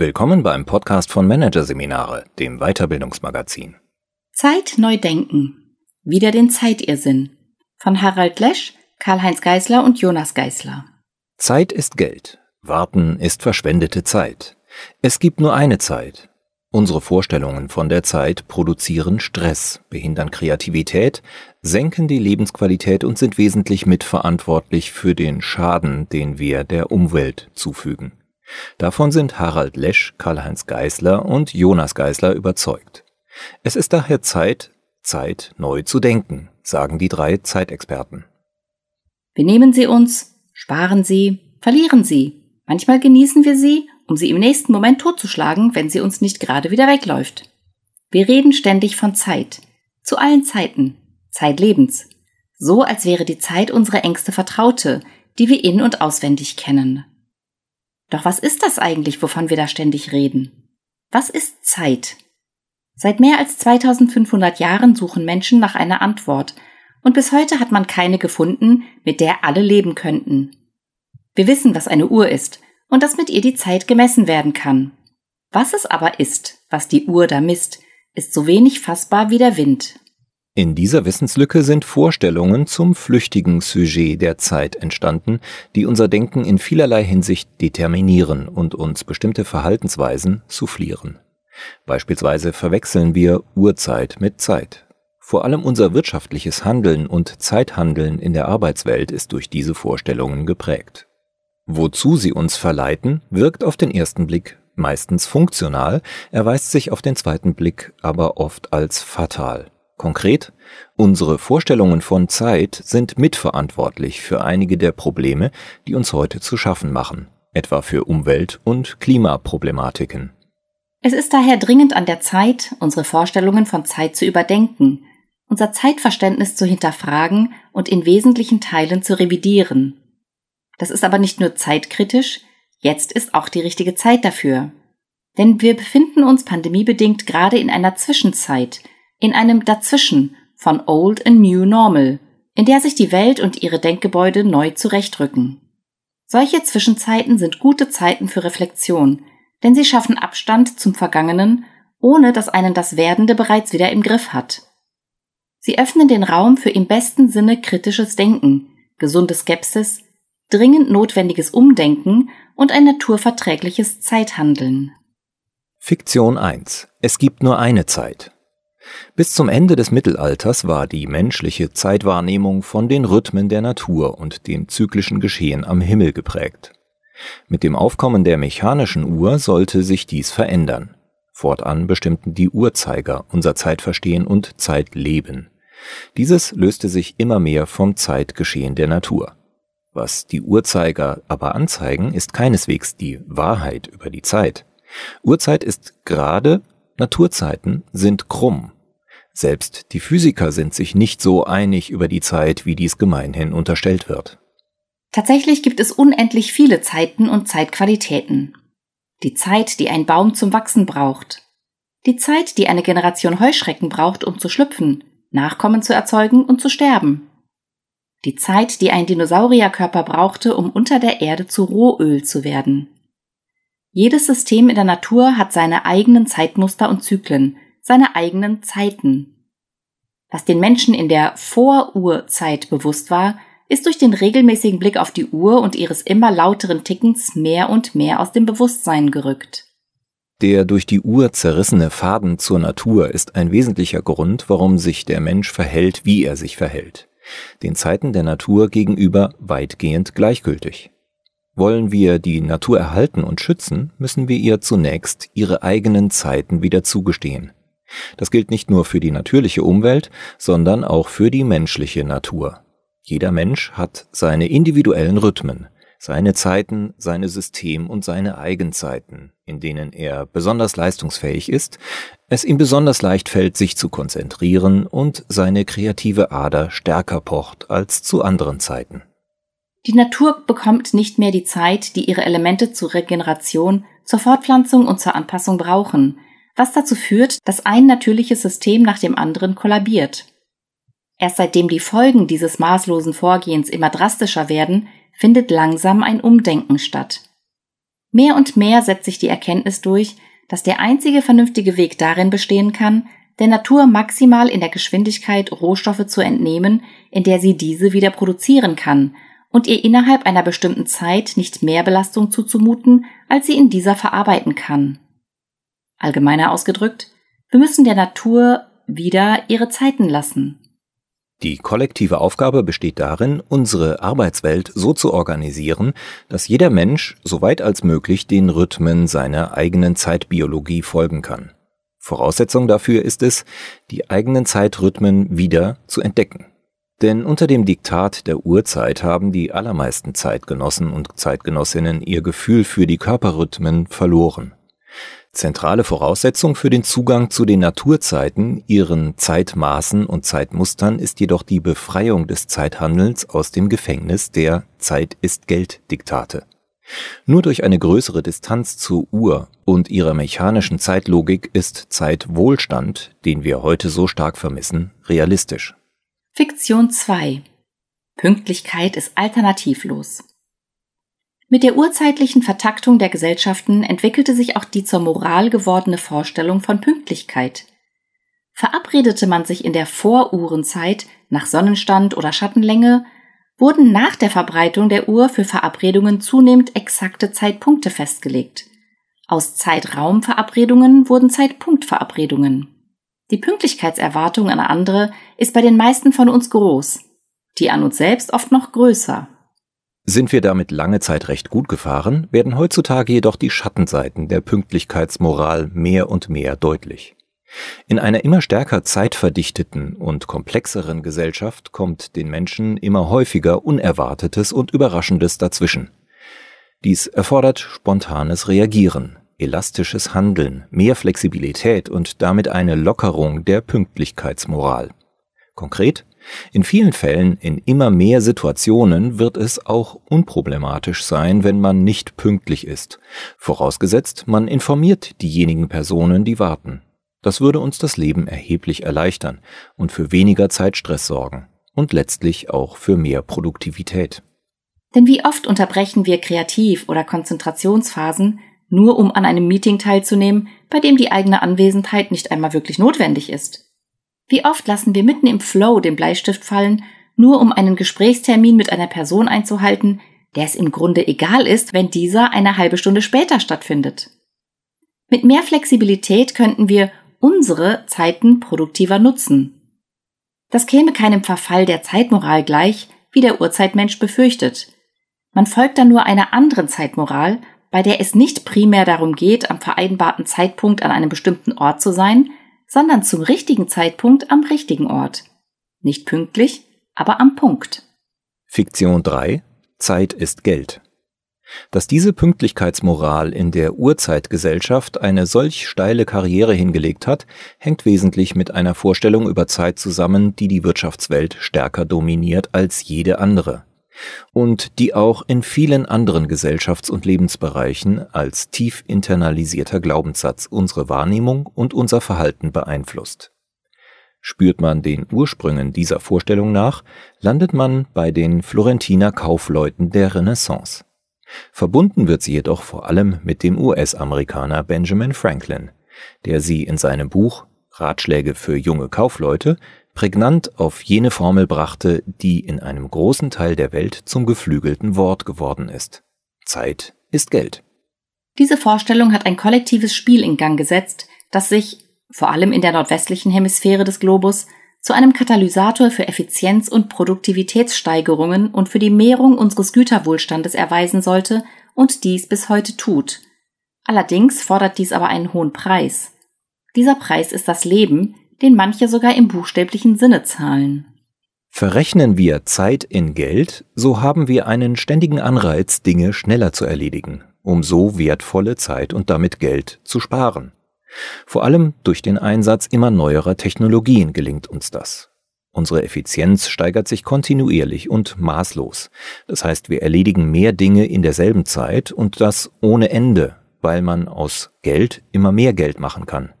Willkommen beim Podcast von Managerseminare, dem Weiterbildungsmagazin. Zeit neu denken. Wieder den Zeitirrsinn. Von Harald Lesch, Karl-Heinz Geißler und Jonas Geißler. Zeit ist Geld. Warten ist verschwendete Zeit. Es gibt nur eine Zeit. Unsere Vorstellungen von der Zeit produzieren Stress, behindern Kreativität, senken die Lebensqualität und sind wesentlich mitverantwortlich für den Schaden, den wir der Umwelt zufügen. Davon sind Harald Lesch, Karl-Heinz Geißler und Jonas Geißler überzeugt. Es ist daher Zeit, Zeit neu zu denken, sagen die drei Zeitexperten. Benehmen Sie uns, sparen Sie, verlieren Sie. Manchmal genießen wir sie, um sie im nächsten Moment totzuschlagen, wenn sie uns nicht gerade wieder wegläuft. Wir reden ständig von Zeit. Zu allen Zeiten. Zeitlebens. So als wäre die Zeit unsere engste Vertraute, die wir in- und auswendig kennen. Doch was ist das eigentlich, wovon wir da ständig reden? Was ist Zeit? Seit mehr als 2500 Jahren suchen Menschen nach einer Antwort, und bis heute hat man keine gefunden, mit der alle leben könnten. Wir wissen, was eine Uhr ist und dass mit ihr die Zeit gemessen werden kann. Was es aber ist, was die Uhr da misst, ist so wenig fassbar wie der Wind. In dieser Wissenslücke sind Vorstellungen zum flüchtigen Sujet der Zeit entstanden, die unser Denken in vielerlei Hinsicht determinieren und uns bestimmte Verhaltensweisen soufflieren. Beispielsweise verwechseln wir Uhrzeit mit Zeit. Vor allem unser wirtschaftliches Handeln und Zeithandeln in der Arbeitswelt ist durch diese Vorstellungen geprägt. Wozu sie uns verleiten, wirkt auf den ersten Blick meistens funktional, erweist sich auf den zweiten Blick aber oft als fatal. Konkret, unsere Vorstellungen von Zeit sind mitverantwortlich für einige der Probleme, die uns heute zu schaffen machen, etwa für Umwelt- und Klimaproblematiken. Es ist daher dringend an der Zeit, unsere Vorstellungen von Zeit zu überdenken, unser Zeitverständnis zu hinterfragen und in wesentlichen Teilen zu revidieren. Das ist aber nicht nur zeitkritisch, jetzt ist auch die richtige Zeit dafür. Denn wir befinden uns pandemiebedingt gerade in einer Zwischenzeit, in einem Dazwischen von Old and New Normal, in der sich die Welt und ihre Denkgebäude neu zurechtrücken. Solche Zwischenzeiten sind gute Zeiten für Reflexion, denn sie schaffen Abstand zum Vergangenen, ohne dass einen das Werdende bereits wieder im Griff hat. Sie öffnen den Raum für im besten Sinne kritisches Denken, gesunde Skepsis, dringend notwendiges Umdenken und ein naturverträgliches Zeithandeln. Fiktion 1. Es gibt nur eine Zeit. Bis zum Ende des Mittelalters war die menschliche Zeitwahrnehmung von den Rhythmen der Natur und dem zyklischen Geschehen am Himmel geprägt. Mit dem Aufkommen der mechanischen Uhr sollte sich dies verändern. Fortan bestimmten die Uhrzeiger unser Zeitverstehen und Zeitleben. Dieses löste sich immer mehr vom Zeitgeschehen der Natur. Was die Uhrzeiger aber anzeigen, ist keineswegs die Wahrheit über die Zeit. Uhrzeit ist gerade, Naturzeiten sind krumm. Selbst die Physiker sind sich nicht so einig über die Zeit, wie dies gemeinhin unterstellt wird. Tatsächlich gibt es unendlich viele Zeiten und Zeitqualitäten. Die Zeit, die ein Baum zum Wachsen braucht. Die Zeit, die eine Generation Heuschrecken braucht, um zu schlüpfen, Nachkommen zu erzeugen und zu sterben. Die Zeit, die ein Dinosaurierkörper brauchte, um unter der Erde zu Rohöl zu werden. Jedes System in der Natur hat seine eigenen Zeitmuster und Zyklen, seine eigenen Zeiten. Was den Menschen in der Vorurzeit bewusst war, ist durch den regelmäßigen Blick auf die Uhr und ihres immer lauteren Tickens mehr und mehr aus dem Bewusstsein gerückt. Der durch die Uhr zerrissene Faden zur Natur ist ein wesentlicher Grund, warum sich der Mensch verhält, wie er sich verhält. Den Zeiten der Natur gegenüber weitgehend gleichgültig. Wollen wir die Natur erhalten und schützen, müssen wir ihr zunächst ihre eigenen Zeiten wieder zugestehen. Das gilt nicht nur für die natürliche Umwelt, sondern auch für die menschliche Natur. Jeder Mensch hat seine individuellen Rhythmen, seine Zeiten, seine System und seine Eigenzeiten, in denen er besonders leistungsfähig ist, es ihm besonders leicht fällt, sich zu konzentrieren und seine kreative Ader stärker pocht als zu anderen Zeiten. Die Natur bekommt nicht mehr die Zeit, die ihre Elemente zur Regeneration, zur Fortpflanzung und zur Anpassung brauchen, was dazu führt, dass ein natürliches System nach dem anderen kollabiert. Erst seitdem die Folgen dieses maßlosen Vorgehens immer drastischer werden, findet langsam ein Umdenken statt. Mehr und mehr setzt sich die Erkenntnis durch, dass der einzige vernünftige Weg darin bestehen kann, der Natur maximal in der Geschwindigkeit Rohstoffe zu entnehmen, in der sie diese wieder produzieren kann, und ihr innerhalb einer bestimmten Zeit nicht mehr Belastung zuzumuten, als sie in dieser verarbeiten kann. Allgemeiner ausgedrückt, wir müssen der Natur wieder ihre Zeiten lassen. Die kollektive Aufgabe besteht darin, unsere Arbeitswelt so zu organisieren, dass jeder Mensch so weit als möglich den Rhythmen seiner eigenen Zeitbiologie folgen kann. Voraussetzung dafür ist es, die eigenen Zeitrhythmen wieder zu entdecken. Denn unter dem Diktat der Urzeit haben die allermeisten Zeitgenossen und Zeitgenossinnen ihr Gefühl für die Körperrhythmen verloren. Zentrale Voraussetzung für den Zugang zu den Naturzeiten, ihren Zeitmaßen und Zeitmustern ist jedoch die Befreiung des Zeithandelns aus dem Gefängnis der Zeit ist Geld Diktate. Nur durch eine größere Distanz zur Uhr und ihrer mechanischen Zeitlogik ist Zeitwohlstand, den wir heute so stark vermissen, realistisch. Fiktion 2 Pünktlichkeit ist alternativlos. Mit der urzeitlichen Vertaktung der Gesellschaften entwickelte sich auch die zur Moral gewordene Vorstellung von Pünktlichkeit. Verabredete man sich in der Voruhrenzeit nach Sonnenstand oder Schattenlänge, wurden nach der Verbreitung der Uhr für Verabredungen zunehmend exakte Zeitpunkte festgelegt. Aus Zeitraumverabredungen wurden Zeitpunktverabredungen. Die Pünktlichkeitserwartung an andere ist bei den meisten von uns groß, die an uns selbst oft noch größer. Sind wir damit lange Zeit recht gut gefahren, werden heutzutage jedoch die Schattenseiten der Pünktlichkeitsmoral mehr und mehr deutlich. In einer immer stärker zeitverdichteten und komplexeren Gesellschaft kommt den Menschen immer häufiger Unerwartetes und Überraschendes dazwischen. Dies erfordert spontanes Reagieren, elastisches Handeln, mehr Flexibilität und damit eine Lockerung der Pünktlichkeitsmoral. Konkret in vielen Fällen, in immer mehr Situationen wird es auch unproblematisch sein, wenn man nicht pünktlich ist, vorausgesetzt man informiert diejenigen Personen, die warten. Das würde uns das Leben erheblich erleichtern und für weniger Zeitstress sorgen und letztlich auch für mehr Produktivität. Denn wie oft unterbrechen wir Kreativ- oder Konzentrationsphasen, nur um an einem Meeting teilzunehmen, bei dem die eigene Anwesenheit nicht einmal wirklich notwendig ist? Wie oft lassen wir mitten im Flow den Bleistift fallen, nur um einen Gesprächstermin mit einer Person einzuhalten, der es im Grunde egal ist, wenn dieser eine halbe Stunde später stattfindet. Mit mehr Flexibilität könnten wir unsere Zeiten produktiver nutzen. Das käme keinem Verfall der Zeitmoral gleich, wie der Urzeitmensch befürchtet. Man folgt dann nur einer anderen Zeitmoral, bei der es nicht primär darum geht, am vereinbarten Zeitpunkt an einem bestimmten Ort zu sein, sondern zum richtigen Zeitpunkt am richtigen Ort. Nicht pünktlich, aber am Punkt. Fiktion 3 Zeit ist Geld. Dass diese Pünktlichkeitsmoral in der Urzeitgesellschaft eine solch steile Karriere hingelegt hat, hängt wesentlich mit einer Vorstellung über Zeit zusammen, die die Wirtschaftswelt stärker dominiert als jede andere und die auch in vielen anderen Gesellschafts- und Lebensbereichen als tief internalisierter Glaubenssatz unsere Wahrnehmung und unser Verhalten beeinflusst. Spürt man den Ursprüngen dieser Vorstellung nach, landet man bei den Florentiner Kaufleuten der Renaissance. Verbunden wird sie jedoch vor allem mit dem US-Amerikaner Benjamin Franklin, der sie in seinem Buch Ratschläge für junge Kaufleute prägnant auf jene Formel brachte, die in einem großen Teil der Welt zum geflügelten Wort geworden ist. Zeit ist Geld. Diese Vorstellung hat ein kollektives Spiel in Gang gesetzt, das sich, vor allem in der nordwestlichen Hemisphäre des Globus, zu einem Katalysator für Effizienz- und Produktivitätssteigerungen und für die Mehrung unseres Güterwohlstandes erweisen sollte und dies bis heute tut. Allerdings fordert dies aber einen hohen Preis. Dieser Preis ist das Leben, den manche sogar im buchstäblichen Sinne zahlen. Verrechnen wir Zeit in Geld, so haben wir einen ständigen Anreiz, Dinge schneller zu erledigen, um so wertvolle Zeit und damit Geld zu sparen. Vor allem durch den Einsatz immer neuerer Technologien gelingt uns das. Unsere Effizienz steigert sich kontinuierlich und maßlos. Das heißt, wir erledigen mehr Dinge in derselben Zeit und das ohne Ende, weil man aus Geld immer mehr Geld machen kann.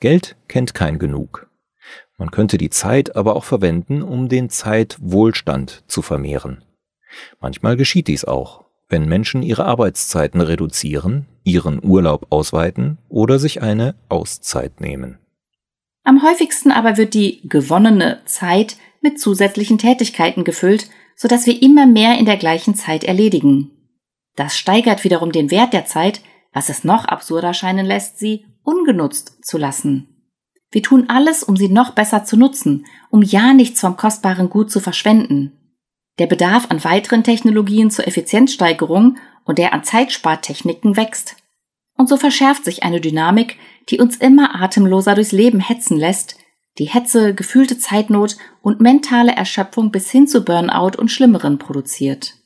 Geld kennt kein Genug. Man könnte die Zeit aber auch verwenden, um den Zeitwohlstand zu vermehren. Manchmal geschieht dies auch, wenn Menschen ihre Arbeitszeiten reduzieren, ihren Urlaub ausweiten oder sich eine Auszeit nehmen. Am häufigsten aber wird die gewonnene Zeit mit zusätzlichen Tätigkeiten gefüllt, sodass wir immer mehr in der gleichen Zeit erledigen. Das steigert wiederum den Wert der Zeit, was es noch absurder scheinen lässt, sie ungenutzt zu lassen. Wir tun alles, um sie noch besser zu nutzen, um ja nichts vom kostbaren Gut zu verschwenden. Der Bedarf an weiteren Technologien zur Effizienzsteigerung und der an Zeitspartechniken wächst. Und so verschärft sich eine Dynamik, die uns immer atemloser durchs Leben hetzen lässt, die Hetze, gefühlte Zeitnot und mentale Erschöpfung bis hin zu Burnout und Schlimmeren produziert.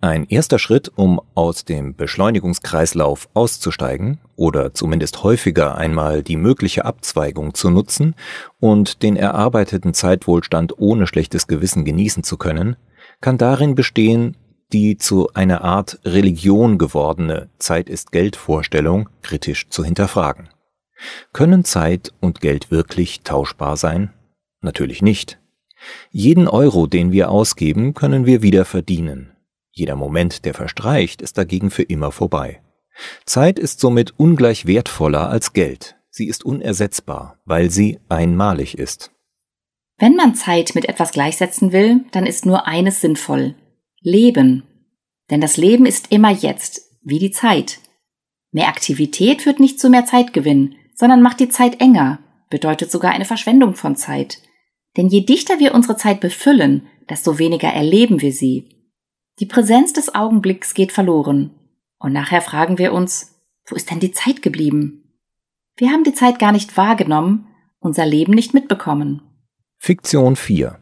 Ein erster Schritt, um aus dem Beschleunigungskreislauf auszusteigen oder zumindest häufiger einmal die mögliche Abzweigung zu nutzen und den erarbeiteten Zeitwohlstand ohne schlechtes Gewissen genießen zu können, kann darin bestehen, die zu einer Art Religion gewordene Zeit ist Geld Vorstellung kritisch zu hinterfragen. Können Zeit und Geld wirklich tauschbar sein? Natürlich nicht. Jeden Euro, den wir ausgeben, können wir wieder verdienen. Jeder Moment, der verstreicht, ist dagegen für immer vorbei. Zeit ist somit ungleich wertvoller als Geld. Sie ist unersetzbar, weil sie einmalig ist. Wenn man Zeit mit etwas gleichsetzen will, dann ist nur eines sinnvoll. Leben. Denn das Leben ist immer jetzt, wie die Zeit. Mehr Aktivität führt nicht zu mehr Zeitgewinn, sondern macht die Zeit enger, bedeutet sogar eine Verschwendung von Zeit. Denn je dichter wir unsere Zeit befüllen, desto weniger erleben wir sie. Die Präsenz des Augenblicks geht verloren. Und nachher fragen wir uns, wo ist denn die Zeit geblieben? Wir haben die Zeit gar nicht wahrgenommen, unser Leben nicht mitbekommen. Fiktion 4.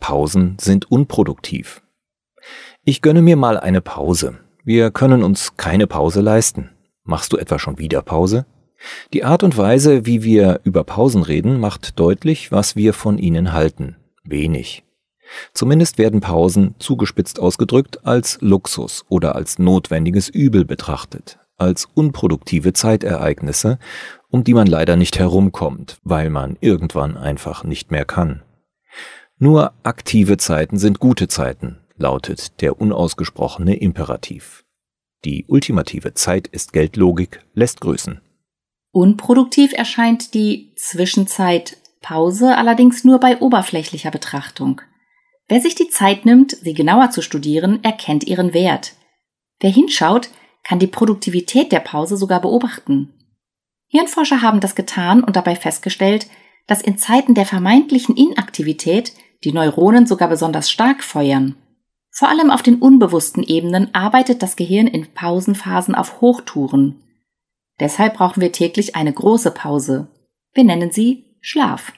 Pausen sind unproduktiv. Ich gönne mir mal eine Pause. Wir können uns keine Pause leisten. Machst du etwa schon wieder Pause? Die Art und Weise, wie wir über Pausen reden, macht deutlich, was wir von ihnen halten. Wenig. Zumindest werden Pausen, zugespitzt ausgedrückt, als Luxus oder als notwendiges Übel betrachtet, als unproduktive Zeitereignisse, um die man leider nicht herumkommt, weil man irgendwann einfach nicht mehr kann. Nur aktive Zeiten sind gute Zeiten, lautet der unausgesprochene Imperativ. Die ultimative Zeit ist Geldlogik lässt grüßen. Unproduktiv erscheint die Zwischenzeit Pause allerdings nur bei oberflächlicher Betrachtung. Wer sich die Zeit nimmt, sie genauer zu studieren, erkennt ihren Wert. Wer hinschaut, kann die Produktivität der Pause sogar beobachten. Hirnforscher haben das getan und dabei festgestellt, dass in Zeiten der vermeintlichen Inaktivität die Neuronen sogar besonders stark feuern. Vor allem auf den unbewussten Ebenen arbeitet das Gehirn in Pausenphasen auf Hochtouren. Deshalb brauchen wir täglich eine große Pause. Wir nennen sie Schlaf.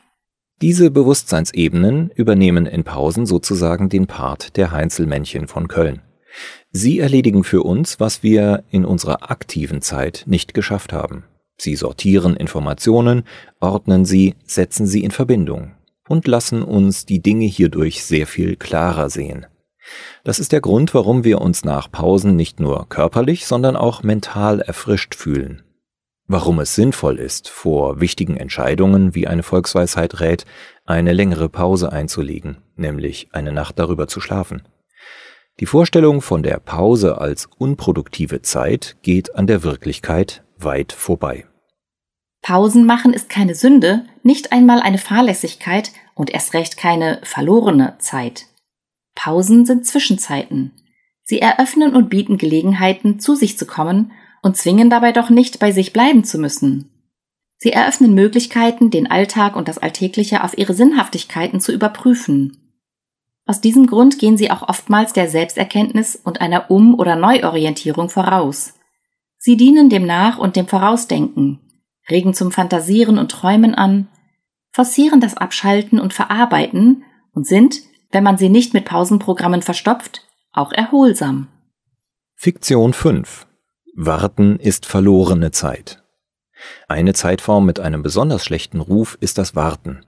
Diese Bewusstseinsebenen übernehmen in Pausen sozusagen den Part der Heinzelmännchen von Köln. Sie erledigen für uns, was wir in unserer aktiven Zeit nicht geschafft haben. Sie sortieren Informationen, ordnen sie, setzen sie in Verbindung und lassen uns die Dinge hierdurch sehr viel klarer sehen. Das ist der Grund, warum wir uns nach Pausen nicht nur körperlich, sondern auch mental erfrischt fühlen. Warum es sinnvoll ist, vor wichtigen Entscheidungen, wie eine Volksweisheit rät, eine längere Pause einzulegen, nämlich eine Nacht darüber zu schlafen. Die Vorstellung von der Pause als unproduktive Zeit geht an der Wirklichkeit weit vorbei. Pausen machen ist keine Sünde, nicht einmal eine Fahrlässigkeit und erst recht keine verlorene Zeit. Pausen sind Zwischenzeiten. Sie eröffnen und bieten Gelegenheiten, zu sich zu kommen und zwingen dabei doch nicht, bei sich bleiben zu müssen. Sie eröffnen Möglichkeiten, den Alltag und das Alltägliche auf ihre Sinnhaftigkeiten zu überprüfen. Aus diesem Grund gehen sie auch oftmals der Selbsterkenntnis und einer Um- oder Neuorientierung voraus. Sie dienen dem Nach- und dem Vorausdenken, regen zum Fantasieren und Träumen an, forcieren das Abschalten und Verarbeiten und sind, wenn man sie nicht mit Pausenprogrammen verstopft, auch erholsam. Fiktion 5 Warten ist verlorene Zeit. Eine Zeitform mit einem besonders schlechten Ruf ist das Warten.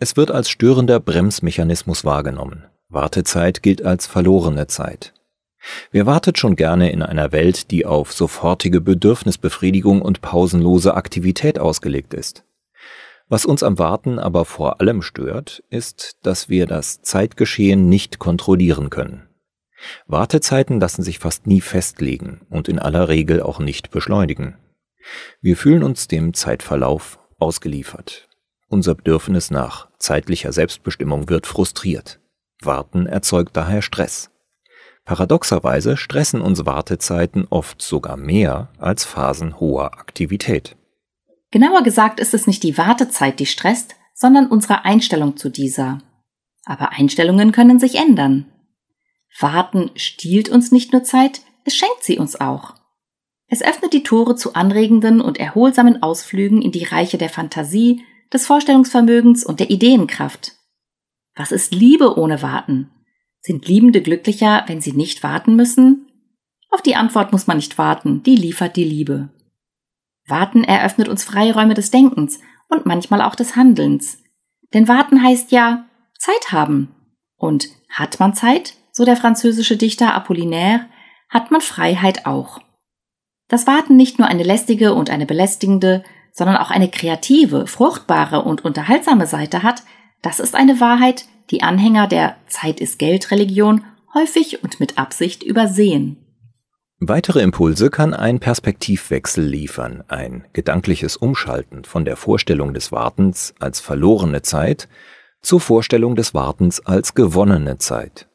Es wird als störender Bremsmechanismus wahrgenommen. Wartezeit gilt als verlorene Zeit. Wer wartet schon gerne in einer Welt, die auf sofortige Bedürfnisbefriedigung und pausenlose Aktivität ausgelegt ist? Was uns am Warten aber vor allem stört, ist, dass wir das Zeitgeschehen nicht kontrollieren können. Wartezeiten lassen sich fast nie festlegen und in aller Regel auch nicht beschleunigen. Wir fühlen uns dem Zeitverlauf ausgeliefert. Unser Bedürfnis nach zeitlicher Selbstbestimmung wird frustriert. Warten erzeugt daher Stress. Paradoxerweise stressen uns Wartezeiten oft sogar mehr als Phasen hoher Aktivität. Genauer gesagt ist es nicht die Wartezeit, die stresst, sondern unsere Einstellung zu dieser. Aber Einstellungen können sich ändern. Warten stiehlt uns nicht nur Zeit, es schenkt sie uns auch. Es öffnet die Tore zu anregenden und erholsamen Ausflügen in die Reiche der Fantasie, des Vorstellungsvermögens und der Ideenkraft. Was ist Liebe ohne Warten? Sind Liebende glücklicher, wenn sie nicht warten müssen? Auf die Antwort muss man nicht warten, die liefert die Liebe. Warten eröffnet uns Freiräume des Denkens und manchmal auch des Handelns. Denn warten heißt ja Zeit haben. Und hat man Zeit, so der französische Dichter Apollinaire, hat man Freiheit auch. Dass Warten nicht nur eine lästige und eine belästigende, sondern auch eine kreative, fruchtbare und unterhaltsame Seite hat, das ist eine Wahrheit, die Anhänger der Zeit ist Geld Religion häufig und mit Absicht übersehen. Weitere Impulse kann ein Perspektivwechsel liefern, ein gedankliches Umschalten von der Vorstellung des Wartens als verlorene Zeit zur Vorstellung des Wartens als gewonnene Zeit.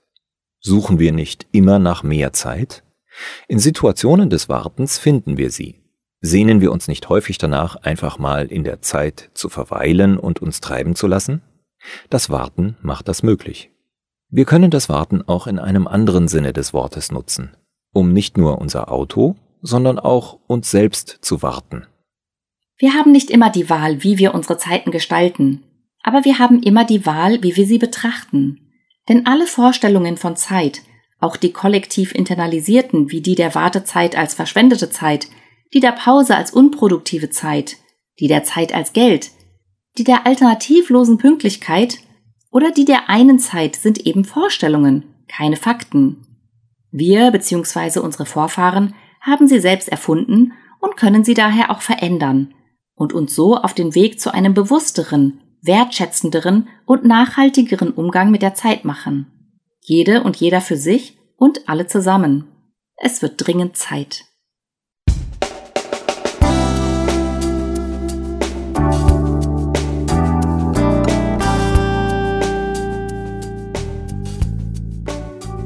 Suchen wir nicht immer nach mehr Zeit? In Situationen des Wartens finden wir sie. Sehnen wir uns nicht häufig danach, einfach mal in der Zeit zu verweilen und uns treiben zu lassen? Das Warten macht das möglich. Wir können das Warten auch in einem anderen Sinne des Wortes nutzen, um nicht nur unser Auto, sondern auch uns selbst zu warten. Wir haben nicht immer die Wahl, wie wir unsere Zeiten gestalten, aber wir haben immer die Wahl, wie wir sie betrachten. Denn alle Vorstellungen von Zeit, auch die kollektiv internalisierten, wie die der Wartezeit als verschwendete Zeit, die der Pause als unproduktive Zeit, die der Zeit als Geld, die der alternativlosen Pünktlichkeit oder die der einen Zeit sind eben Vorstellungen, keine Fakten. Wir bzw. unsere Vorfahren haben sie selbst erfunden und können sie daher auch verändern und uns so auf den Weg zu einem bewussteren, wertschätzenderen und nachhaltigeren Umgang mit der Zeit machen. Jede und jeder für sich und alle zusammen. Es wird dringend Zeit.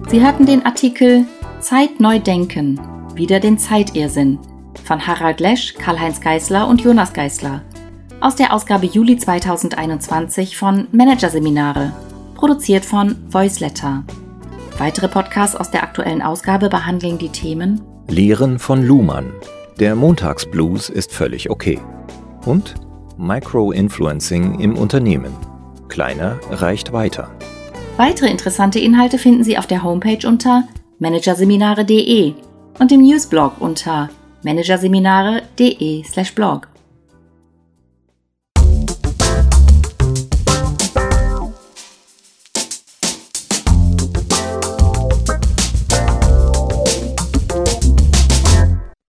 Sie hörten den Artikel Zeit neu denken, wieder den Zeitirrsinn von Harald Lesch, Karl-Heinz Geißler und Jonas Geißler aus der Ausgabe Juli 2021 von Managerseminare, produziert von Voiceletter. Weitere Podcasts aus der aktuellen Ausgabe behandeln die Themen Lehren von Luhmann. Der Montagsblues ist völlig okay. Und Micro-Influencing im Unternehmen. Kleiner reicht weiter. Weitere interessante Inhalte finden Sie auf der Homepage unter managerseminare.de und im Newsblog unter managerseminare.de/blog.